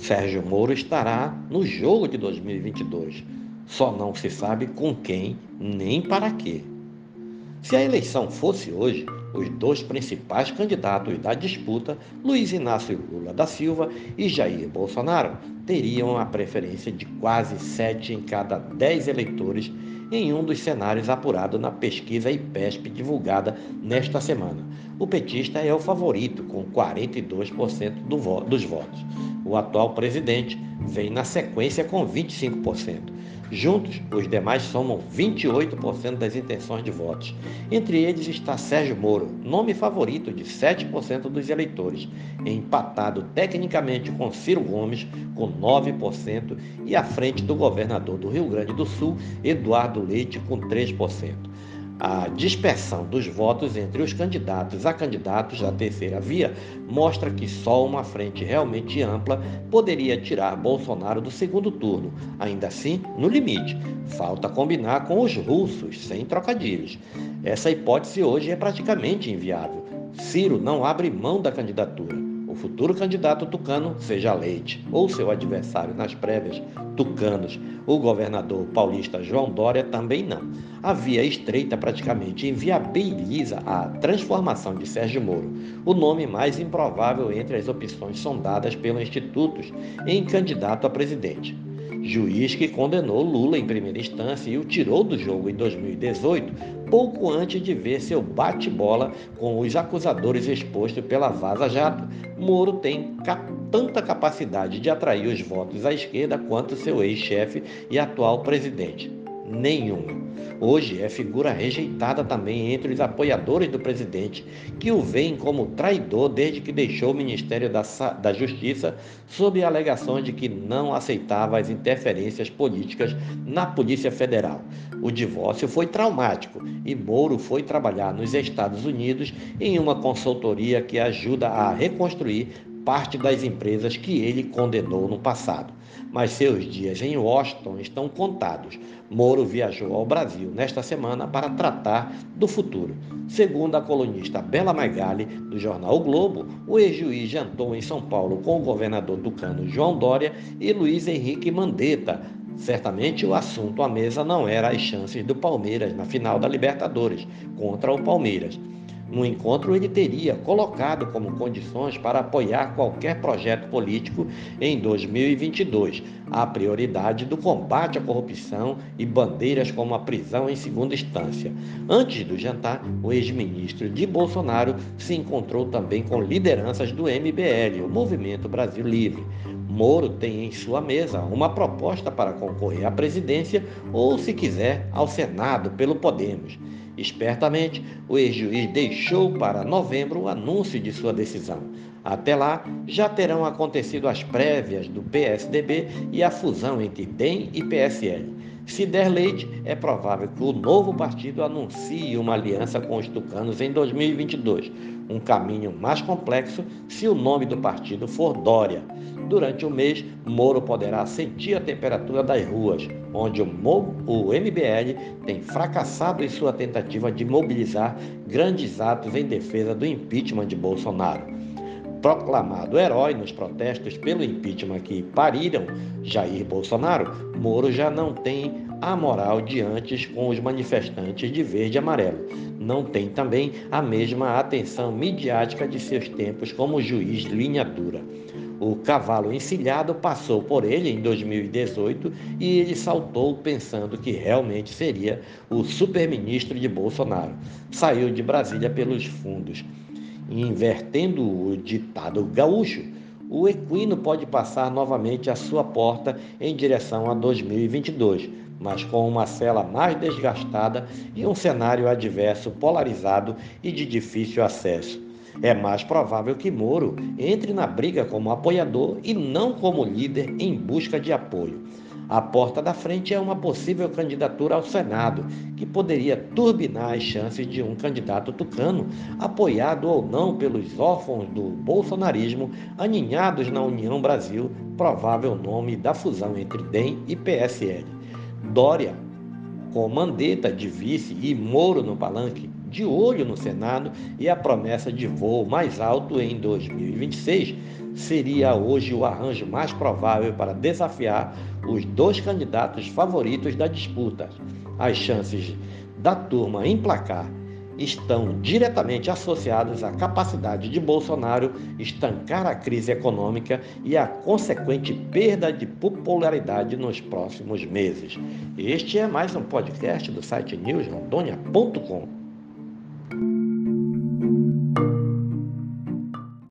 Sérgio Moro estará no jogo de 2022. Só não se sabe com quem nem para quê. Se a eleição fosse hoje, os dois principais candidatos da disputa, Luiz Inácio Lula da Silva e Jair Bolsonaro, teriam a preferência de quase sete em cada dez eleitores em um dos cenários apurado na pesquisa IPESP divulgada nesta semana. O petista é o favorito, com 42% do vo dos votos. O atual presidente vem na sequência com 25%. Juntos, os demais somam 28% das intenções de votos. Entre eles está Sérgio Moro, nome favorito de 7% dos eleitores, empatado tecnicamente com Ciro Gomes, com 9%, e à frente do governador do Rio Grande do Sul, Eduardo Leite, com 3% a dispersão dos votos entre os candidatos a candidatos da terceira via mostra que só uma frente realmente ampla poderia tirar Bolsonaro do segundo turno, ainda assim, no limite. Falta combinar com os russos, sem trocadilhos. Essa hipótese hoje é praticamente inviável. Ciro não abre mão da candidatura o futuro candidato tucano seja Leite ou seu adversário nas prévias, tucanos, o governador paulista João Dória também não. A via estreita praticamente inviabiliza a transformação de Sérgio Moro, o nome mais improvável entre as opções sondadas pelo Institutos em candidato a presidente juiz que condenou Lula em primeira instância e o tirou do jogo em 2018, pouco antes de ver seu bate-bola com os acusadores expostos pela Vaza Jato. Moro tem tanta capacidade de atrair os votos à esquerda quanto seu ex-chefe e atual presidente nenhuma. Hoje é figura rejeitada também entre os apoiadores do presidente, que o veem como traidor desde que deixou o Ministério da, da Justiça sob alegações de que não aceitava as interferências políticas na Polícia Federal. O divórcio foi traumático e Moro foi trabalhar nos Estados Unidos em uma consultoria que ajuda a reconstruir parte das empresas que ele condenou no passado mas seus dias em Washington estão contados. Moro viajou ao Brasil nesta semana para tratar do futuro. Segundo a colunista Bela Maigali, do jornal o Globo, o ex-juiz jantou em São Paulo com o governador tucano João Dória e Luiz Henrique Mandetta. Certamente o assunto à mesa não era as chances do Palmeiras na final da Libertadores contra o Palmeiras. No encontro, ele teria colocado como condições para apoiar qualquer projeto político em 2022 a prioridade do combate à corrupção e bandeiras como a prisão em segunda instância. Antes do jantar, o ex-ministro de Bolsonaro se encontrou também com lideranças do MBL, o Movimento Brasil Livre. Moro tem em sua mesa uma proposta para concorrer à presidência ou, se quiser, ao Senado pelo Podemos. Espertamente, o ex-juiz deixou para novembro o anúncio de sua decisão. Até lá, já terão acontecido as prévias do PSDB e a fusão entre DEM e PSL. Se der leite, é provável que o novo partido anuncie uma aliança com os tucanos em 2022, um caminho mais complexo se o nome do partido for Dória. Durante o mês, Moro poderá sentir a temperatura das ruas, onde o, MBL tem fracassado em sua tentativa de mobilizar grandes atos em defesa do impeachment de Bolsonaro proclamado herói nos protestos pelo impeachment que pariram Jair Bolsonaro, Moro já não tem a moral de antes com os manifestantes de verde e amarelo. Não tem também a mesma atenção midiática de seus tempos como juiz linha dura. O cavalo encilhado passou por ele em 2018 e ele saltou pensando que realmente seria o superministro de Bolsonaro. Saiu de Brasília pelos fundos. Invertendo o ditado gaúcho, o equino pode passar novamente à sua porta em direção a 2022, mas com uma cela mais desgastada e um cenário adverso polarizado e de difícil acesso. É mais provável que Moro entre na briga como apoiador e não como líder em busca de apoio. A porta da frente é uma possível candidatura ao Senado, que poderia turbinar as chances de um candidato tucano, apoiado ou não pelos órfãos do bolsonarismo, aninhados na União Brasil, provável nome da fusão entre DEM e PSL. Dória, com Mandetta de vice e Moro no palanque, de olho no Senado e a promessa de voo mais alto em 2026 seria hoje o arranjo mais provável para desafiar os dois candidatos favoritos da disputa. As chances da turma emplacar estão diretamente associadas à capacidade de Bolsonaro estancar a crise econômica e a consequente perda de popularidade nos próximos meses. Este é mais um podcast do site newsrondônia.com.